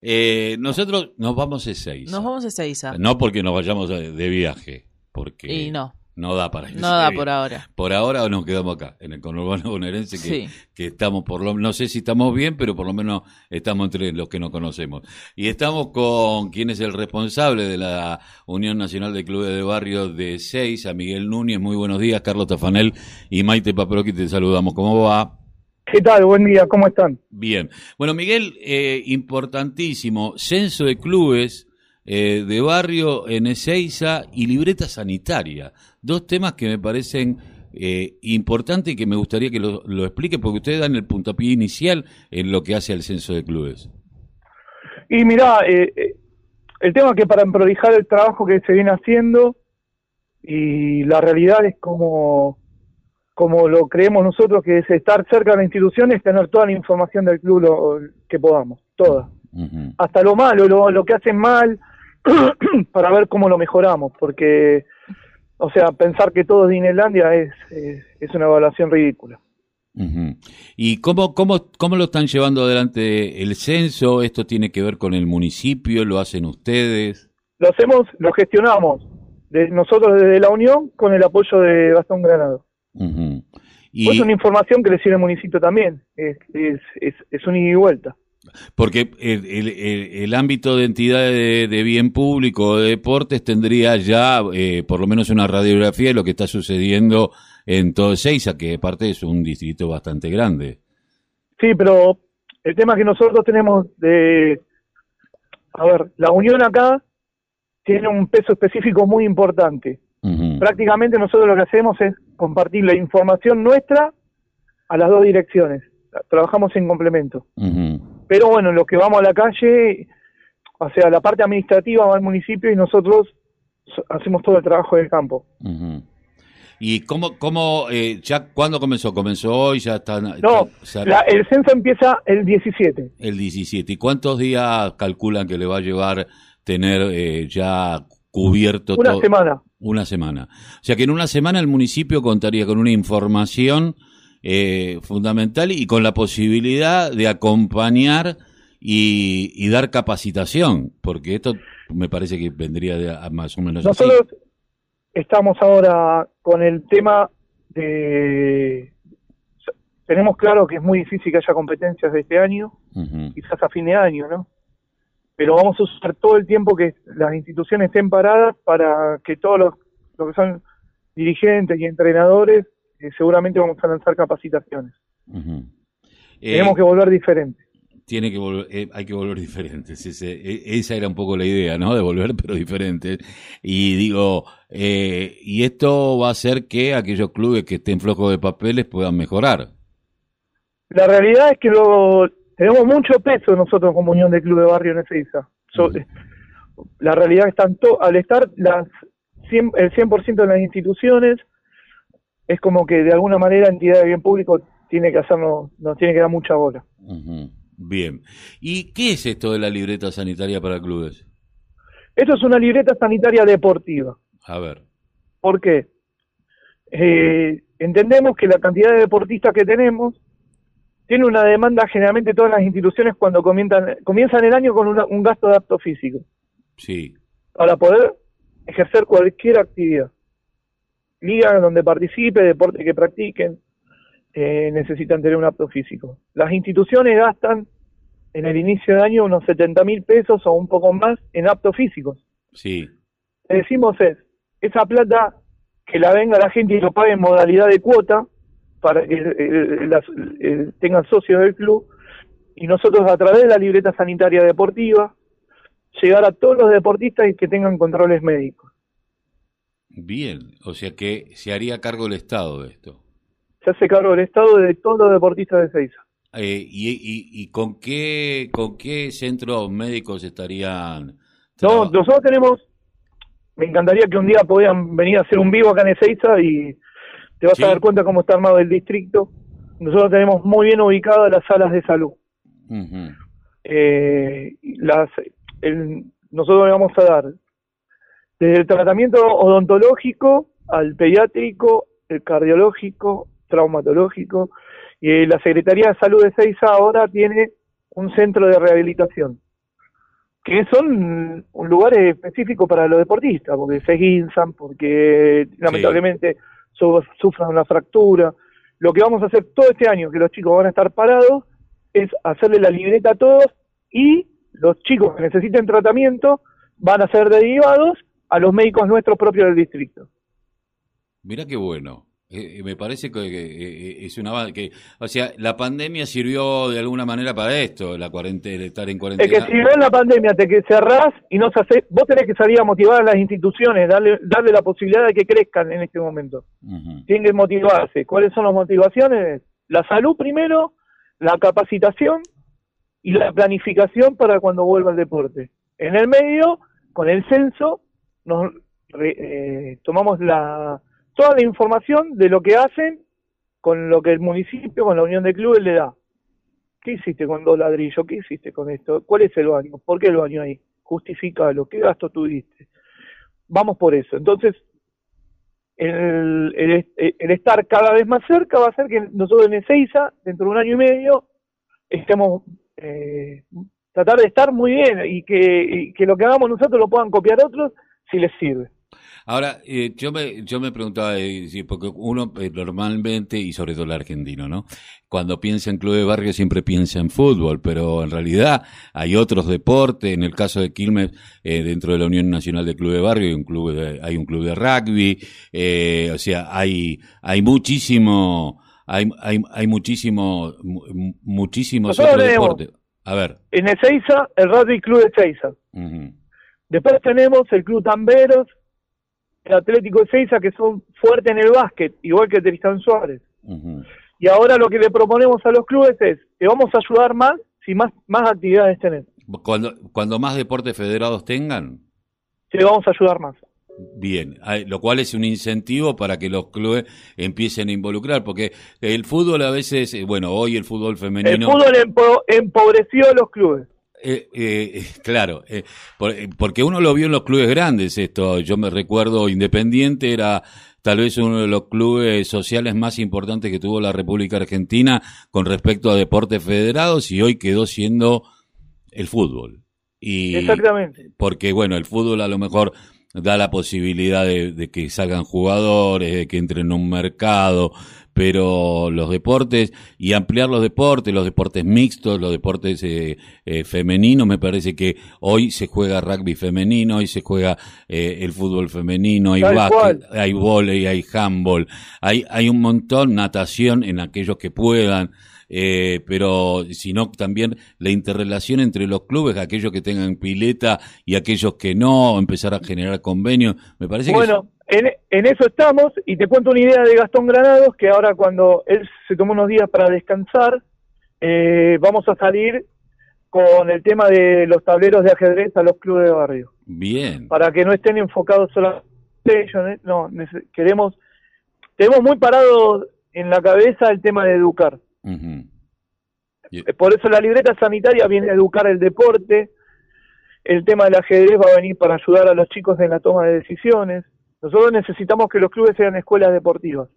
Eh, nosotros nos vamos a seis. Nos vamos a Ezeiza. No porque nos vayamos de, viaje, porque Y no, no da para irse no da por ahora. Por ahora nos quedamos acá, en el conurbano bonaerense, que, Sí. que estamos por lo no sé si estamos bien, pero por lo menos estamos entre los que nos conocemos. Y estamos con quien es el responsable de la Unión Nacional de Clubes de Barrio de Seis, a Miguel Núñez. Muy buenos días, Carlos Tafanel y Maite Paproqui, te saludamos. ¿Cómo va? ¿Qué tal? Buen día, ¿cómo están? Bien. Bueno, Miguel, eh, importantísimo, censo de clubes eh, de barrio en Ezeiza y libreta sanitaria. Dos temas que me parecen eh, importantes y que me gustaría que lo, lo explique porque ustedes dan el puntapié inicial en lo que hace al censo de clubes. Y mirá, el tema que para prolijar el trabajo que se viene haciendo y la realidad es como, como lo creemos nosotros, que es estar cerca de la institución, es tener toda la información del club lo, que podamos, toda. Hasta lo malo, lo, lo que hacen mal, para ver cómo lo mejoramos, porque, o sea, pensar que todo es Disneylandia es, es, es una evaluación ridícula. ¿Y cómo, cómo, cómo lo están llevando adelante el censo? ¿Esto tiene que ver con el municipio? ¿Lo hacen ustedes? Lo hacemos, lo gestionamos de nosotros desde la Unión con el apoyo de Gastón Granado. Ujú. Pues una información que le sirve al municipio también, es, es, es, es un ida y vuelta. Porque el, el- ámbito de entidades de, de bien público o de deportes tendría ya eh, por lo menos una radiografía de lo que está sucediendo en todo Ezeiza, que aparte es un distrito bastante grande. Sí, pero el tema que nosotros tenemos de... A ver, la Unión acá tiene un peso específico muy importante. Prácticamente nosotros lo que hacemos es compartir la información nuestra a las dos direcciones. Trabajamos en complemento. Pero bueno, los que vamos a la calle, o sea, la parte administrativa va al municipio y nosotros so- hacemos todo el trabajo del campo. ¿Y cómo, cómo eh, ya cuándo comenzó? ¿Comenzó hoy? ¿Ya están? No, está- la- el censo empieza el 17. el 17. ¿Y cuántos días calculan que le va a llevar tener eh, ya cubierto Una todo? semana. Una semana. O sea que en una semana el municipio contaría con una información eh, fundamental y con la posibilidad de acompañar y, y dar capacitación, porque esto me parece que vendría de, a más o menos así. Nosotros estamos ahora con el tema de... Tenemos claro que es muy difícil que haya competencias de este año, quizás a fin de año, ¿no? Pero vamos a usar todo el tiempo que las instituciones estén paradas para que todos los, los que son dirigentes y entrenadores eh, seguramente vamos a lanzar capacitaciones. Eh, Tenemos que volver diferentes. tiene que volver, eh, hay que volver diferentes. Ese- esa era un poco la idea, ¿no? De volver, pero diferentes. Y digo, y esto va a hacer que aquellos clubes que estén flojos de papeles puedan mejorar. La realidad es que lo, tenemos mucho peso nosotros como Unión de Club de Barrio en Ezeiza. So- Ujú. La realidad es tanto, al estar las 100, el 100% de las instituciones, es como que de alguna manera entidad de bien público tiene que hacernos, nos tiene que dar mucha bola. Bien. ¿Y qué es esto de la libreta sanitaria para clubes? Esto es una libreta sanitaria deportiva. A ver. ¿Por qué? Eh, entendemos que la cantidad de deportistas que tenemos tiene una demanda generalmente todas las instituciones cuando comienzan, comienzan el año con una- un gasto de apto físico Sí. para poder ejercer cualquier actividad. Liga donde participe, deporte que practiquen, eh, necesitan tener un apto físico. Las instituciones gastan en el inicio de año unos 70 mil pesos o un poco más en aptos físicos. Sí. Le decimos es, esa plata que la venga la gente y lo pague en modalidad de cuota para que eh, las- eh, tengan socios del club y nosotros a través de la libreta sanitaria deportiva llegar a todos los deportistas y que tengan controles médicos. Bien. O sea que se haría cargo el Estado de esto. Se hace cargo del Estado de todos los deportistas de Seiza. Eh, y, y, ¿Y con qué con qué centros médicos estarían? No, nosotros tenemos, me encantaría que un día puedan venir a hacer un vivo acá en Ezeiza y te vas Sí. a dar cuenta cómo está armado el distrito. Nosotros tenemos muy bien ubicadas las salas de salud. Eh, las, el- nosotros le vamos a dar desde el tratamiento odontológico al pediátrico, el cardiológico, traumatológico, y la Secretaría de Salud de Seiza ahora tiene un centro de rehabilitación. que son lugares específicos para los deportistas, porque se guinzan, porque lamentablemente sufran una fractura. Lo que vamos a hacer todo este año, que los chicos van a estar parados, es hacerle la libreta a todos y los chicos que necesiten tratamiento van a ser derivados a los médicos nuestros propios del distrito. Mira qué bueno. Eh, me parece que, eh, es una que, o sea, la pandemia sirvió de alguna manera para esto, la cuarentena, estar en cuarentena. Es que si en la pandemia te que cerrás y no se hace, vos tenés que salir a motivar a las instituciones, darle, darle la posibilidad de que crezcan en este momento. Tienen que motivarse. ¿Cuáles son las motivaciones? La salud primero, la capacitación y la planificación para cuando vuelva el deporte. En el medio, con el censo, nos eh, tomamos la toda la información de lo que hacen con lo que el municipio, con la unión de clubes le da. ¿Qué hiciste con dos ladrillos? ¿Qué hiciste con esto? ¿Cuál es el baño? ¿Por qué el baño ahí? Justificalo. ¿Qué gasto tuviste? Vamos por eso. Entonces, el, el, estar cada vez más cerca va a hacer que nosotros en Ezeiza, dentro de un año y medio, estemos eh, tratar de estar muy bien y que lo que hagamos nosotros lo puedan copiar otros si les sirve. Ahora, eh, yo me yo me preguntaba, eh, porque uno eh, normalmente, y sobre todo el argentino, ¿no? Cuando piensa en club de barrio siempre piensa en fútbol, pero en realidad hay otros deportes. En el caso de Quilmes, dentro de la Unión Nacional de Club de Barrio hay un club de, hay un club de rugby, o sea, hay hay muchísimo hay hay, hay muchísimo muchísimos otros deportes. A ver. En Ezeiza, el Rugby Club de Ezeiza. Después tenemos el Club Tamberos, el Atlético de Seiza, que son fuertes en el básquet, igual que Tristán Suárez. Y ahora lo que le proponemos a los clubes es que vamos a ayudar más si más, más actividades tenemos. Cuando, cuando más deportes federados tengan. Sí, vamos a ayudar más. Bien, lo cual es un incentivo para que los clubes empiecen a involucrar, porque el fútbol a veces, eh, bueno, hoy el fútbol femenino... El fútbol empobreció a los clubes. Eh, eh, claro, eh, porque uno lo vio en los clubes grandes esto. Yo me recuerdo, Independiente era tal vez uno de los clubes sociales más importantes que tuvo la República Argentina con respecto a deportes federados y hoy quedó siendo el fútbol. Y Exactamente. Porque bueno, el fútbol a lo mejor da la posibilidad de, de que salgan jugadores, de que entren en un mercado, pero los deportes y ampliar los deportes, los deportes mixtos, los deportes eh, eh, femeninos, me parece que hoy se juega rugby femenino, hoy se juega eh, el fútbol femenino, hay básquet, hay volei, hay handball, hay, hay un montón, natación en aquellos que puedan. Eh, pero sino también la interrelación entre los clubes, aquellos que tengan pileta y aquellos que no, empezar a generar convenios. Me parece bueno, en, en, eso estamos y te cuento una idea de Gastón Granados que ahora cuando él se tomó unos días para descansar, eh, vamos a salir con el tema de los tableros de ajedrez a los clubes de barrio. Bien. Para que no estén enfocados solamente ellos, no, queremos, tenemos muy parado en la cabeza el tema de educar. Por eso la libreta sanitaria viene a educar el deporte, el tema del ajedrez va a venir para ayudar a los chicos en la toma de decisiones. Nosotros necesitamos que los clubes sean escuelas deportivas,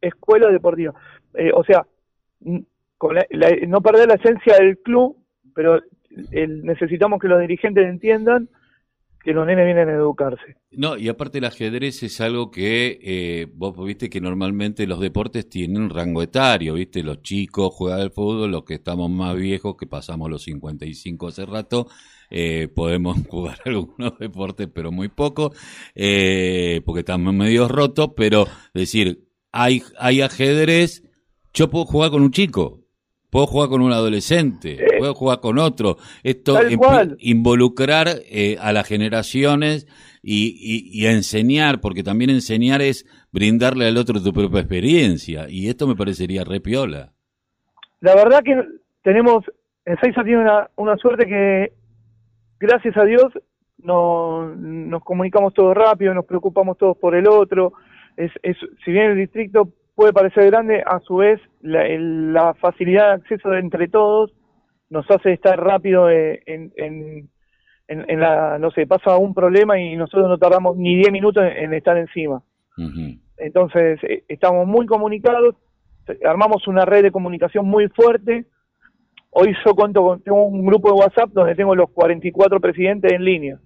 escuelas deportivas. Eh, o sea, no perder la esencia del club, pero necesitamos que los dirigentes entiendan que los nenes vienen a educarse. No, y aparte el ajedrez es algo que eh, vos viste que normalmente los deportes tienen rango etario, viste, los chicos juegan al fútbol, los que estamos más viejos, que pasamos los 55 hace rato, eh, podemos jugar algunos deportes, pero muy poco, eh, porque estamos medio rotos, pero decir, hay, hay ajedrez, yo puedo jugar con un chico, puedo jugar con un adolescente, puedo jugar con otro. Esto involucrar eh, a las generaciones y, y, enseñar, porque también enseñar es brindarle al otro tu propia experiencia, y esto me parecería re piola. La verdad que tenemos, en Seiza tiene una, una suerte que, gracias a Dios, no, nos comunicamos todos rápido, nos preocupamos todos por el otro. Es, es, si bien el distrito puede parecer grande, a su vez la, facilidad de acceso entre todos nos hace estar rápido eh, en, en, en, la, no sé, pasa un problema y nosotros no tardamos ni 10 minutos en, estar encima. Entonces, eh, estamos muy comunicados, armamos una red de comunicación muy fuerte Hoy yo cuento con tengo un grupo de WhatsApp donde tengo los 44 presidentes en línea.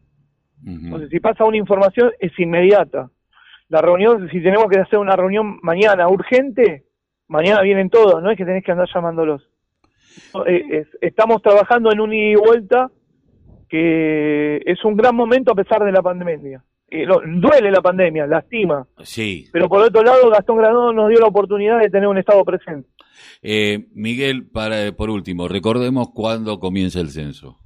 Entonces, si pasa una información, es inmediata. La reunión, si tenemos que hacer una reunión mañana urgente, mañana vienen todos, no es que tenés que andar llamándolos. Eh, es- estamos trabajando en un ida y vuelta que es un gran momento a pesar de la pandemia. Eh, duele la pandemia, lastima, Sí. pero por otro lado Gastón Granón nos dio la oportunidad de tener un Estado presente. Eh, Miguel, para, por último, recordemos cuándo comienza el censo.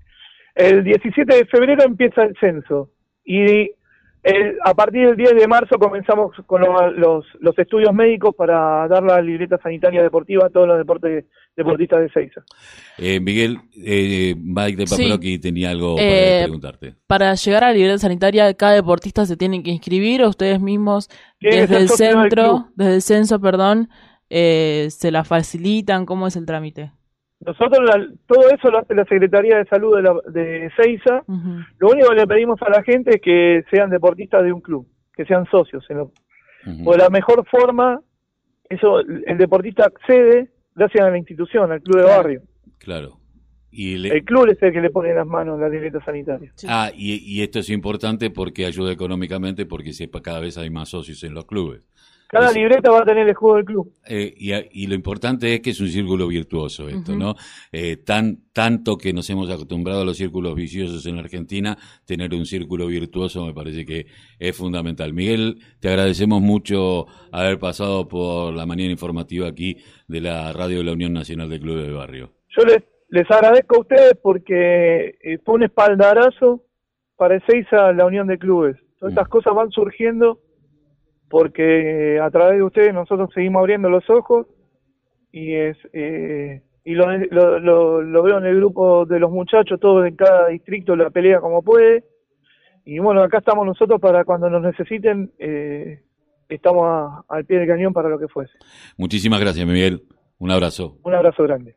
El 17 de febrero empieza el censo y el- a partir del 10 de marzo comenzamos con lo- los, los estudios médicos para dar la libreta sanitaria deportiva a todos los deportes, deportistas de Seiza. Eh, Miguel, eh, Mike de Sí. Paproqui tenía algo Eh, para preguntarte. Para llegar a la libreta sanitaria, cada deportista se tiene que inscribir o ustedes mismos desde el centro, desde el censo, perdón, eh, se la facilitan. ¿Cómo es el trámite? Nosotros la- todo eso lo hace la Secretaría de Salud de, la, de Seiza. Lo único que le pedimos a la gente es que sean deportistas de un club, que sean socios. En lo, o de la mejor forma, eso el deportista accede gracias a la institución, al club de barrio. Claro. Y le- El club es el que le pone en las manos la libreta sanitaria. Sí. Ah, y, y esto es importante porque ayuda económicamente porque sepa, cada vez hay más socios en los clubes. Cada libreta va a tener el escudo del club. Eh, y, a- y lo importante es que es un círculo virtuoso esto, Ujú. ¿no? Eh, tan, tanto que nos hemos acostumbrado a los círculos viciosos en la Argentina, tener un círculo virtuoso me parece que es fundamental. Miguel, te agradecemos mucho haber pasado por la mañana informativa aquí de la radio de la Unión Nacional de Clubes de Barrio. Yo les, les agradezco a ustedes porque eh, fue un espaldarazo para el Seiza la unión de clubes. Todas estas Mm. cosas van surgiendo porque a través de ustedes nosotros seguimos abriendo los ojos y es eh, y lo, lo, lo- lo veo en el grupo de los muchachos, todos en cada distrito la pelea como puede. Y bueno, acá estamos nosotros para cuando nos necesiten, eh, estamos a- al pie del cañón para lo que fuese. Muchísimas gracias, Miguel. Un abrazo. Un abrazo grande.